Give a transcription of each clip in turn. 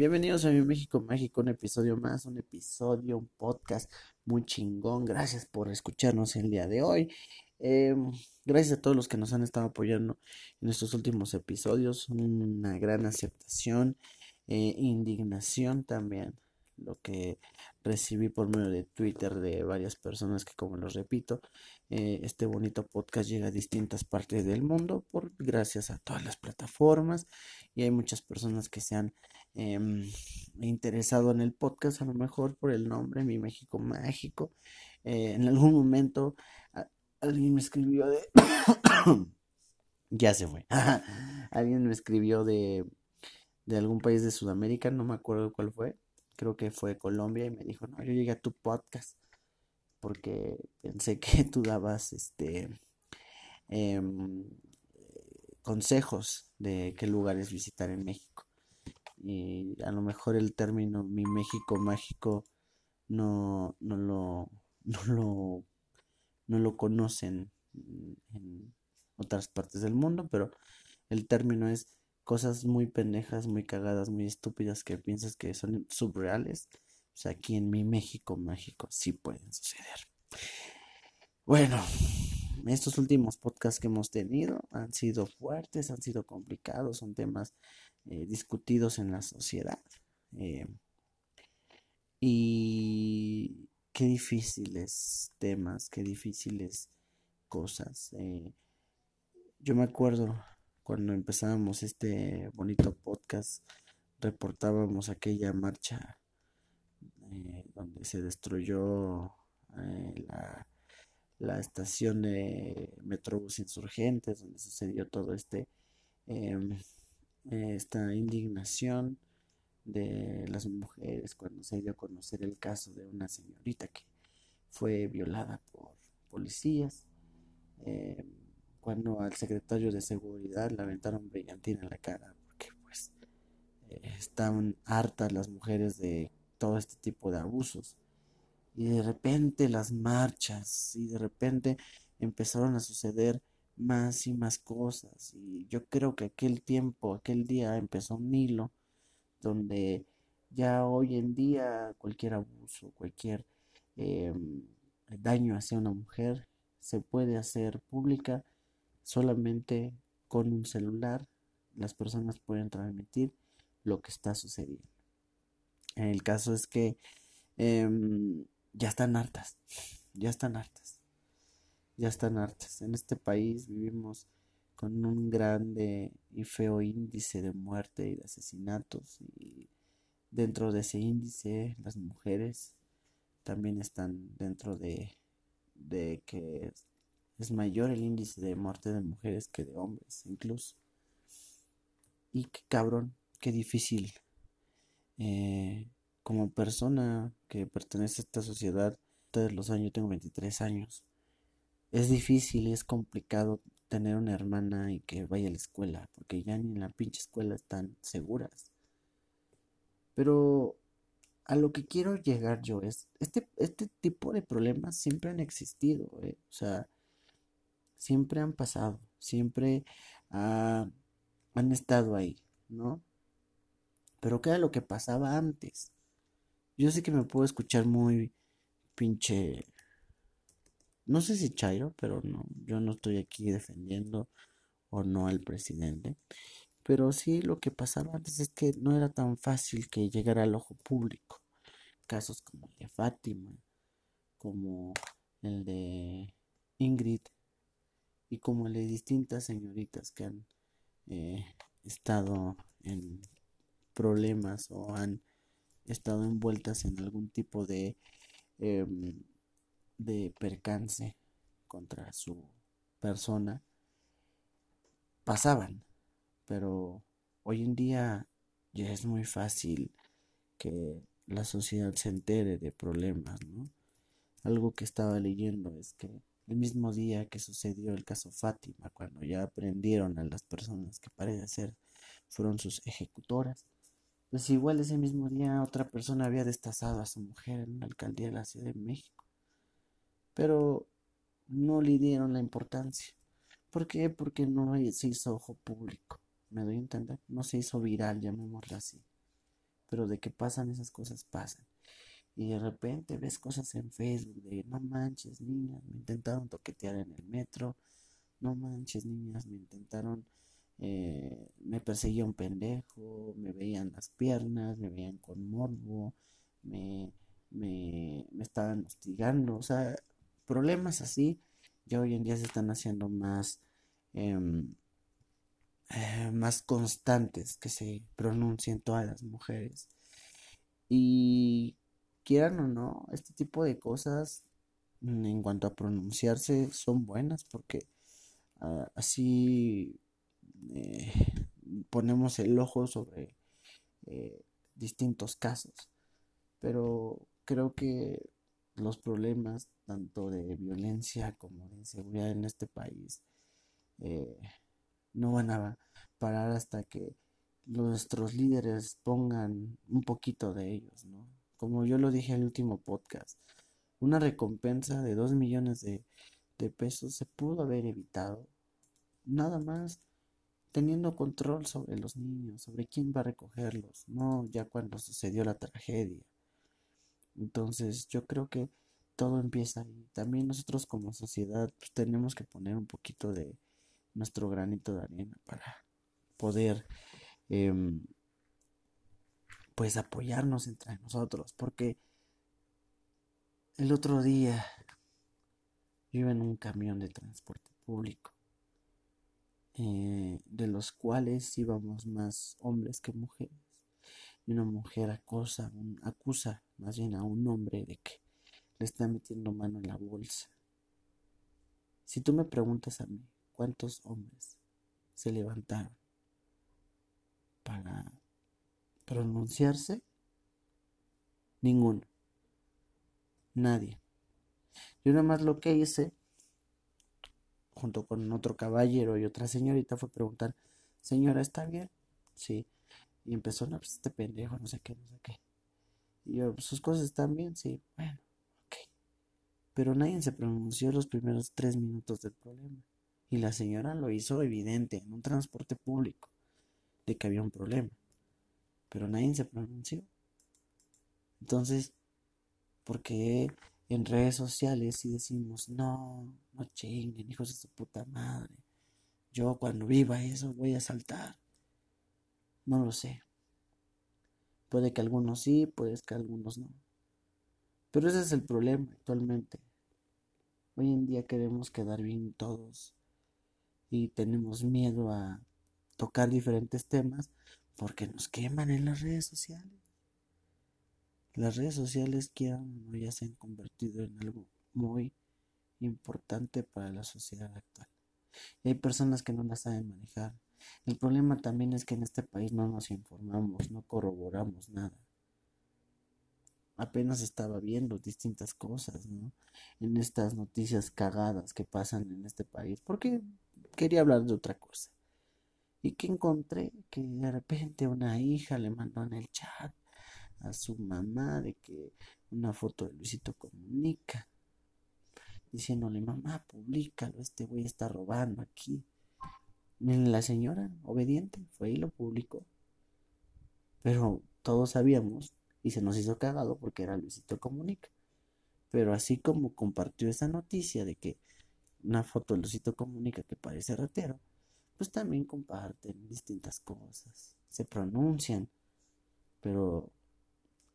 Bienvenidos a mi México Mágico, un episodio más, un episodio, un podcast muy chingón. Gracias por escucharnos el día de hoy. Em, gracias a todos los que nos han estado apoyando en estos últimos episodios. Una gran aceptación, eh, indignación también lo que recibí por medio de Twitter de varias personas que, como los repito, eh, este bonito podcast llega a distintas partes del mundo por gracias a todas las plataformas y hay muchas personas que se han em, interesado en el podcast, a lo mejor por el nombre Mi México Mágico. Eh, en algún momento alguien me escribió de... ya se fue. alguien me escribió de, de algún país de Sudamérica, no me acuerdo cuál fue creo que fue Colombia, y me dijo, no, yo llegué a tu podcast porque pensé que tú dabas este em, consejos de qué lugares visitar en México. Y a lo mejor el término mi México mágico no, no lo no lo no lo conocen en otras partes del mundo, pero el término es cosas muy pendejas, muy cagadas, muy estúpidas que piensas que son subreales, pues aquí en mi México mágico sí pueden suceder. Bueno, estos últimos podcasts que hemos tenido han sido fuertes, han sido complicados, son temas eh, discutidos en la sociedad. Eh, y qué difíciles temas, qué difíciles cosas. Eh, yo me acuerdo cuando empezábamos este bonito podcast, reportábamos aquella marcha eh, donde se destruyó eh, la, estación de Metrobús Insurgentes, donde sucedió todo este em, esta indignación de las mujeres cuando se dio a conocer el caso de una señorita que fue violada por policías. Em, cuando al secretario de seguridad le aventaron brillantina en la cara, porque pues eh, estaban hartas las mujeres de todo este tipo de abusos. Y de repente las marchas, y de repente empezaron a suceder más y más cosas. Y yo creo que aquel tiempo, aquel día empezó un hilo donde ya hoy en día cualquier abuso, cualquier em, daño hacia una mujer se puede hacer pública Solamente con un celular las personas pueden transmitir lo que está sucediendo. El caso es que em, ya están hartas, ya están hartas, ya están hartas. En este país vivimos con un grande y feo índice de muerte y de asesinatos y dentro de ese índice las mujeres también están dentro de, de que es mayor el índice de muerte de mujeres que de hombres, incluso. Y qué cabrón, qué difícil. Eh, como persona que pertenece a esta sociedad, todos los años, tengo 23 años, es difícil es complicado tener una hermana y que vaya a la escuela, porque ya ni en la pinche escuela están seguras. Pero a lo que quiero llegar yo es, este, este tipo de problemas siempre han existido, eh. o sea, siempre han pasado, siempre han estado ahí, ¿no? Pero ¿qué era lo que pasaba antes? Yo sé que me puedo escuchar muy pinche... No sé si Chairo, pero no, yo no estoy aquí defendiendo o no al presidente. Pero sí lo que pasaba antes es que no era tan fácil que llegara al ojo público. Casos como el de Fátima, como el de Ingrid y como las distintas señoritas que han eh, estado en problemas o han estado envueltas en algún tipo de em, de percance contra su persona pasaban. Pero hoy en día ya es muy fácil que la sociedad se entere de problemas no algo que estaba leyendo es que el mismo día que sucedió el caso Fátima, cuando ya aprendieron a las personas que parece ser fueron sus ejecutoras, pues igual ese mismo día otra persona había destazado a su mujer en la alcaldía de la Ciudad de México. Pero no le dieron la importancia. ¿Por qué? Porque no se hizo ojo público. ¿Me doy a entender? No se hizo viral, llamémoslo así. pero de que pasan esas cosas pasan. Y de repente ves cosas en Facebook de no manches, niñas, me intentaron toquetear en el metro, no manches, niñas, me intentaron, eh, me perseguía un pendejo, me veían las piernas, me veían con morbo, me, me, me estaban hostigando, o sea, problemas así ya hoy en día se están haciendo más, em, eh, más constantes que se pronuncien todas las mujeres. Y quieran o no, este tipo de cosas mm, en cuanto a pronunciarse son buenas porque ah, así eh, ponemos el ojo sobre eh, distintos casos. Pero creo que los problemas tanto de violencia como de inseguridad en este país eh, no van a parar hasta que nuestros líderes pongan un poquito de ellos, ¿no? Como yo lo dije en el último podcast, una recompensa de dos millones de, de pesos se pudo haber evitado, nada más teniendo control sobre los niños, sobre quién va a recogerlos, no ya cuando sucedió la tragedia. Entonces yo creo que todo empieza ahí. También nosotros como sociedad pues, tenemos que poner un poquito de nuestro granito de arena para poder em, pues apoyarnos entre nosotros. Porque el otro día yo iba en un camión de transporte público. Eh, de los cuales íbamos más hombres que mujeres. Y una mujer acosa, acusa más bien a un hombre de que le está metiendo mano en la bolsa. Si tú me preguntas a mí, ¿cuántos hombres se levantaron para pronunciarse? Ninguno. Nadie. Yo nada más lo que hice, junto con otro caballero y otra señorita, fue preguntar, señora, ¿está bien? Sí. Y empezó, no, pues este pendejo, no sé qué, no sé qué. Y yo, sus cosas están bien, sí, bueno pero nadie se pronunció los primeros tres minutos del problema. Y la señora lo hizo evidente en un transporte público de que había un problema. Pero nadie se pronunció. Entonces, ¿por qué en redes sociales si decimos, no, no chinguen, hijos de su puta madre? Yo cuando viva eso voy a saltar. No lo sé. Puede que algunos sí, puede que algunos no. Pero ese es el problema actualmente. Hoy en día queremos quedar bien todos y tenemos miedo a tocar diferentes temas porque nos queman en las redes sociales. Las redes sociales quieran o ya se han convertido en algo muy importante para la sociedad actual. Y hay personas que no las saben manejar. El problema también es que en este país no nos informamos, no corroboramos nada apenas estaba viendo distintas cosas, ¿no? En estas noticias cagadas que pasan en este país, porque quería hablar de otra cosa. Y que encontré que de repente una hija le mandó en el chat a su mamá de que una foto de Luisito comunica, diciéndole, mamá, públicalo, este güey está robando aquí. Y la señora, obediente, fue y lo publicó. Pero todos sabíamos y se nos hizo cagado porque era Luisito Comunica. Pero así como compartió esa noticia de que una foto de Luisito Comunica que parece ratero, pues también comparten distintas cosas, se pronuncian, pero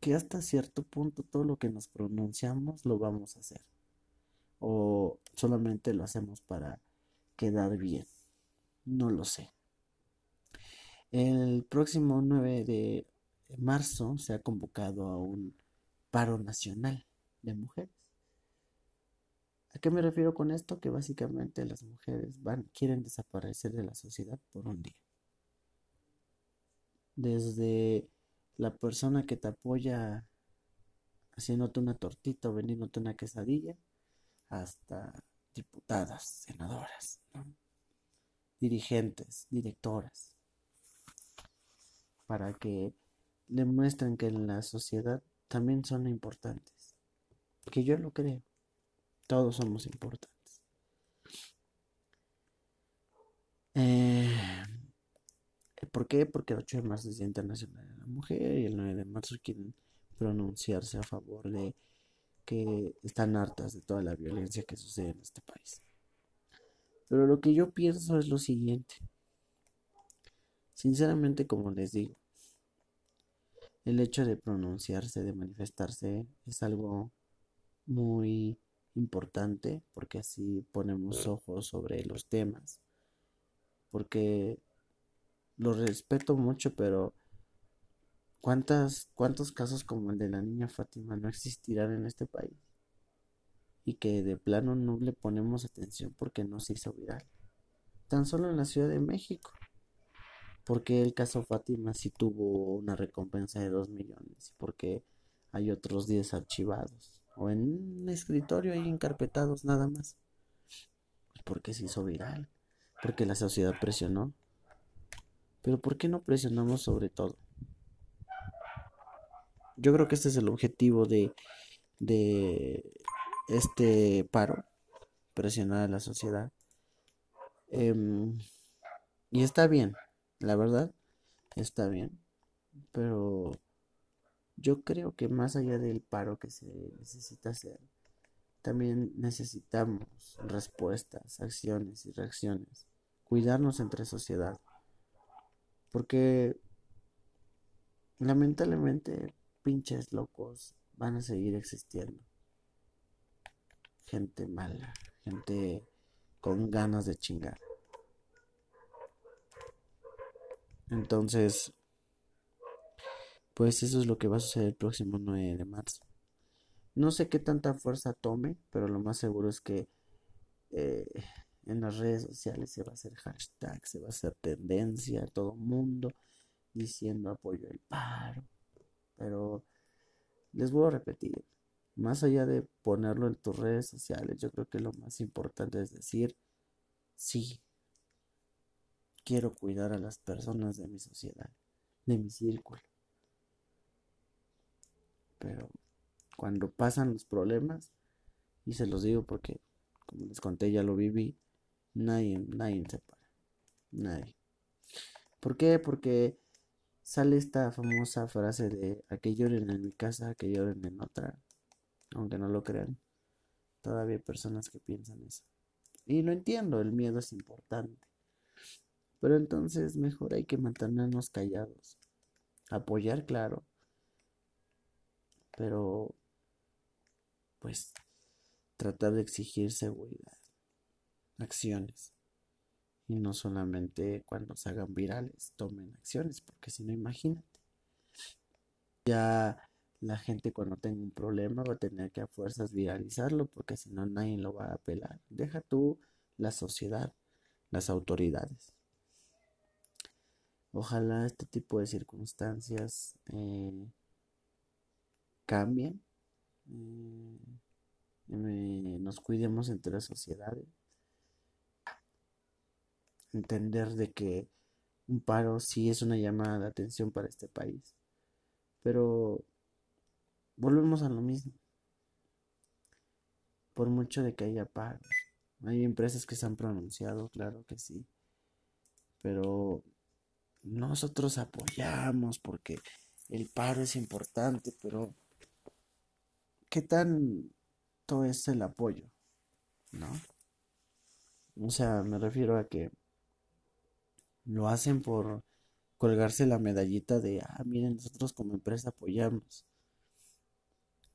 que hasta cierto punto todo lo que nos pronunciamos lo vamos a hacer. O solamente lo hacemos para quedar bien. No lo sé. El próximo 9 de marzo se ha convocado a un paro nacional de mujeres. ¿A qué me refiero con esto? Que básicamente las mujeres van, quieren desaparecer de la sociedad por un día. Desde la persona que te apoya haciéndote una tortita o vendiéndote una quesadilla, hasta diputadas, senadoras, dirigentes, directoras, para que demuestran que en la sociedad también son importantes. Que yo lo creo. Todos somos importantes. Eh, ¿Por qué? Porque el 8 de marzo es Día Internacional de la Mujer y el 9 de marzo quieren pronunciarse a favor de que están hartas de toda la violencia que sucede en este país. Pero lo que yo pienso es lo siguiente. Sinceramente, como les digo, el hecho de pronunciarse, de manifestarse, es algo muy importante porque así ponemos ojos sobre los temas. Porque lo respeto mucho, pero ¿cuántas, ¿cuántos casos como el de la niña Fátima no existirán en este país? Y que de plano no le ponemos atención porque no se hizo viral. Tan solo en la Ciudad de México. Porque el caso Fátima sí tuvo una recompensa de 2 millones. Porque hay otros 10 archivados. O en un escritorio ahí encarpetados nada más. Porque se hizo viral. Porque la sociedad presionó. Pero ¿por qué no presionamos sobre todo? Yo creo que este es el objetivo de, de este paro, presionar a la sociedad. Em, y está bien, la verdad, está bien. Pero yo creo que más allá del paro que se necesita hacer, también necesitamos respuestas, acciones y reacciones. Cuidarnos entre sociedad. Porque lamentablemente pinches locos van a seguir existiendo. Gente mala, gente con ganas de chingar. Entonces, pues eso es lo que va a suceder el próximo 9 de marzo. No sé qué tanta fuerza tome, pero lo más seguro es que eh, en las redes sociales se va a hacer hashtag, se va a hacer tendencia, todo el mundo diciendo apoyo al paro. Pero les voy a repetir, más allá de ponerlo en tus redes sociales, yo creo que lo más importante es decir, sí, quiero cuidar a las personas de mi sociedad, de mi círculo. Pero cuando pasan los problemas, y se los digo porque, como les conté, ya lo viví, Nadie, nadie se para. Nadie. ¿Por qué? Porque sale esta famosa frase de a que lloren en mi casa, a que lloren en otra. Aunque no lo crean. Todavía hay personas que piensan eso. Y lo entiendo, el miedo es importante. Pero entonces mejor hay que mantenernos callados. Apoyar, claro. Pero, pues, tratar de exigir seguridad acciones. Y no solamente cuando se hagan virales, tomen acciones, porque si no, imagínate. Ya la gente cuando tenga un problema va a tener que a fuerzas viralizarlo, porque si no, nadie lo va a apelar. Deja tú la sociedad, las autoridades. Ojalá este tipo de circunstancias eh, cambien, eh, nos cuidemos entre las sociedades entender de que un paro sí es una llamada de atención para este país. Pero volvemos a lo mismo. Por mucho de que haya paros. Hay empresas que se han pronunciado, claro que sí. Pero nosotros apoyamos porque el paro es importante, pero ¿qué tanto es el apoyo? ¿No? O sea, me refiero a que lo hacen por colgarse la medallita de, ah, miren, nosotros como empresa apoyamos.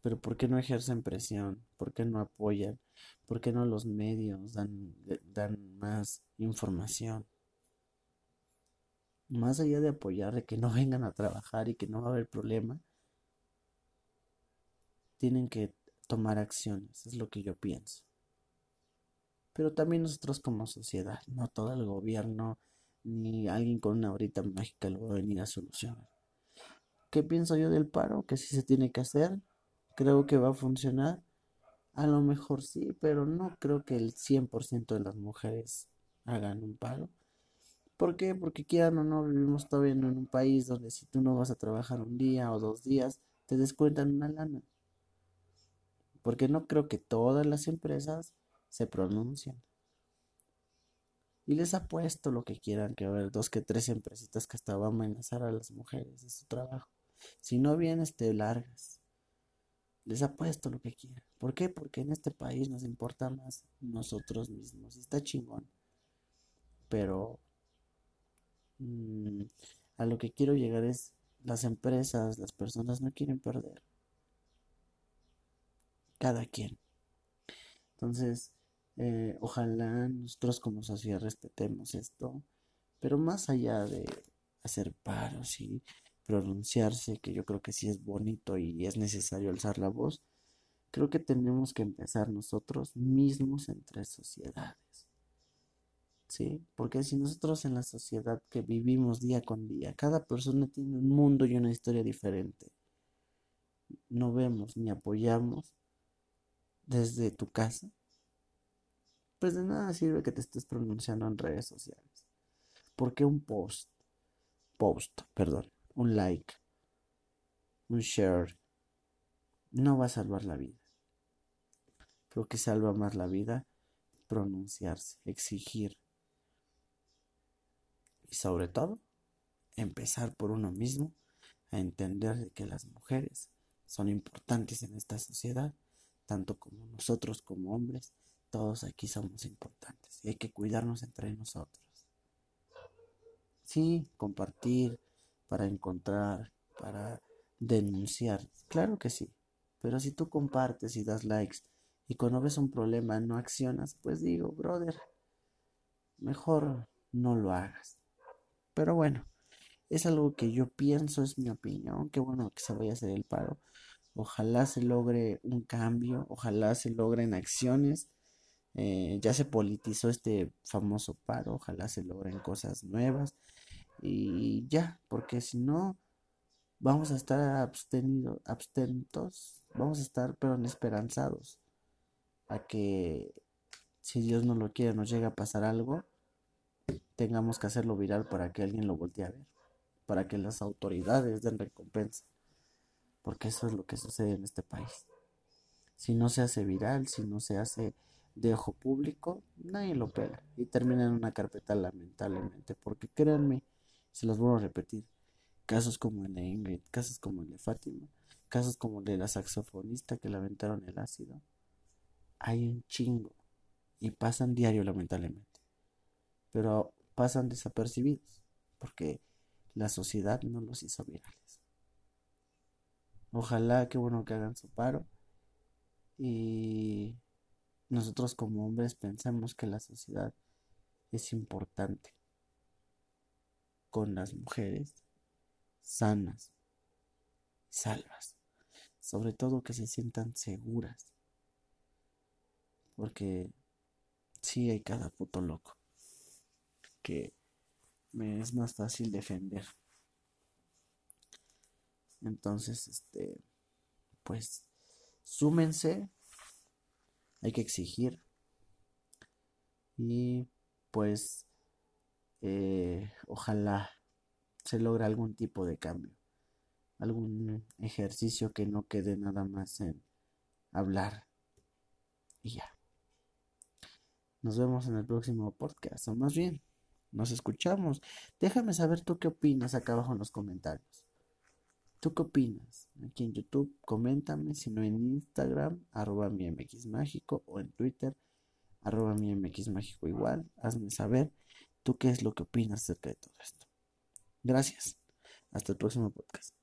Pero ¿por qué no ejercen presión? ¿Por qué no apoyan? ¿Por qué no los medios dan, dan más información? Más allá de apoyar, de que no vengan a trabajar y que no va a haber problema, tienen que tomar acciones, es lo que yo pienso. Pero también nosotros como sociedad, no todo el gobierno, ni alguien con una horita mágica lo va a venir a solucionar. ¿Qué pienso yo del paro? Que si se tiene que hacer, creo que va a funcionar. A lo mejor sí, pero no creo que el 100% de las mujeres hagan un paro. ¿Por qué? Porque quieran o no, vivimos todavía en un país donde si tú no vas a trabajar un día o dos días, te descuentan una lana. Porque no creo que todas las empresas se pronuncien. Y les apuesto lo que quieran, que haber dos que tres empresitas que hasta van a amenazar a las mujeres de su trabajo. Si no vienes, te largas. Les apuesto lo que quieran. ¿Por qué? Porque en este país nos importa más nosotros mismos. Está chingón. Pero mm, a lo que quiero llegar es, las empresas, las personas no quieren perder. Cada quien. Entonces, eh, ojalá nosotros como sociedad respetemos esto. Pero más allá de hacer paros y pronunciarse, que yo creo que sí es bonito y es necesario alzar la voz, creo que tenemos que empezar nosotros mismos entre sociedades. ¿Sí? Porque si nosotros en la sociedad que vivimos día con día, cada persona tiene un mundo y una historia diferente, no vemos ni apoyamos desde tu casa, pues de nada sirve que te estés pronunciando en redes sociales. Porque un post, post, perdón, un like, un share, no va a salvar la vida. Creo que salva más la vida pronunciarse, exigir. Y sobre todo, empezar por uno mismo a entender que las mujeres son importantes en esta sociedad, tanto como nosotros como hombres, todos aquí somos importantes y hay que cuidarnos entre nosotros. Sí, compartir, para encontrar, para denunciar. Claro que sí. Pero si tú compartes y das likes y cuando ves un problema no accionas, pues digo, brother, mejor no lo hagas. Pero bueno, es algo que yo pienso, es mi opinión. Qué bueno que se vaya a hacer el paro. Ojalá se logre un cambio, ojalá se logren acciones. Eh, ya se politizó este famoso paro, ojalá se logren cosas nuevas y ya, porque si no, vamos a estar abstenidos, abstentos, vamos a estar pero esperanzados a que si Dios no lo quiere, nos llega a pasar algo, tengamos que hacerlo viral para que alguien lo voltee a ver, para que las autoridades den recompensa, porque eso es lo que sucede en este país. Si no se hace viral, si no se hace de ojo público, nadie lo pega y termina en una carpeta lamentablemente, porque créanme, se los vuelvo a repetir. Casos como el de Ingrid, casos como el de Fátima, casos como el de la saxofonista que le aventaron el ácido. Hay un chingo. Y pasan diario, lamentablemente. Pero pasan desapercibidos. Porque la sociedad no los hizo virales. Ojalá que bueno que hagan su paro. Y nosotros como hombres pensamos que la sociedad es importante con las mujeres sanas, salvas, sobre todo que se sientan seguras, porque sí hay cada puto loco que me es más fácil defender. Entonces, este, pues, súmense, hay que exigir y pues eh, ojalá se logre algún tipo de cambio, algún ejercicio que no quede nada más en hablar y ya. Nos vemos en el próximo podcast, o más bien, nos escuchamos. Déjame saber tú qué opinas acá abajo en los comentarios. ¿Tú qué opinas? Aquí en YouTube, coméntame, si no en Instagram, arroba mi MX Mágico, o en Twitter, arroba mi MX Mágico igual, hazme saber. ¿Tú qué es lo que opinas acerca de todo esto? Gracias. Hasta el próximo podcast.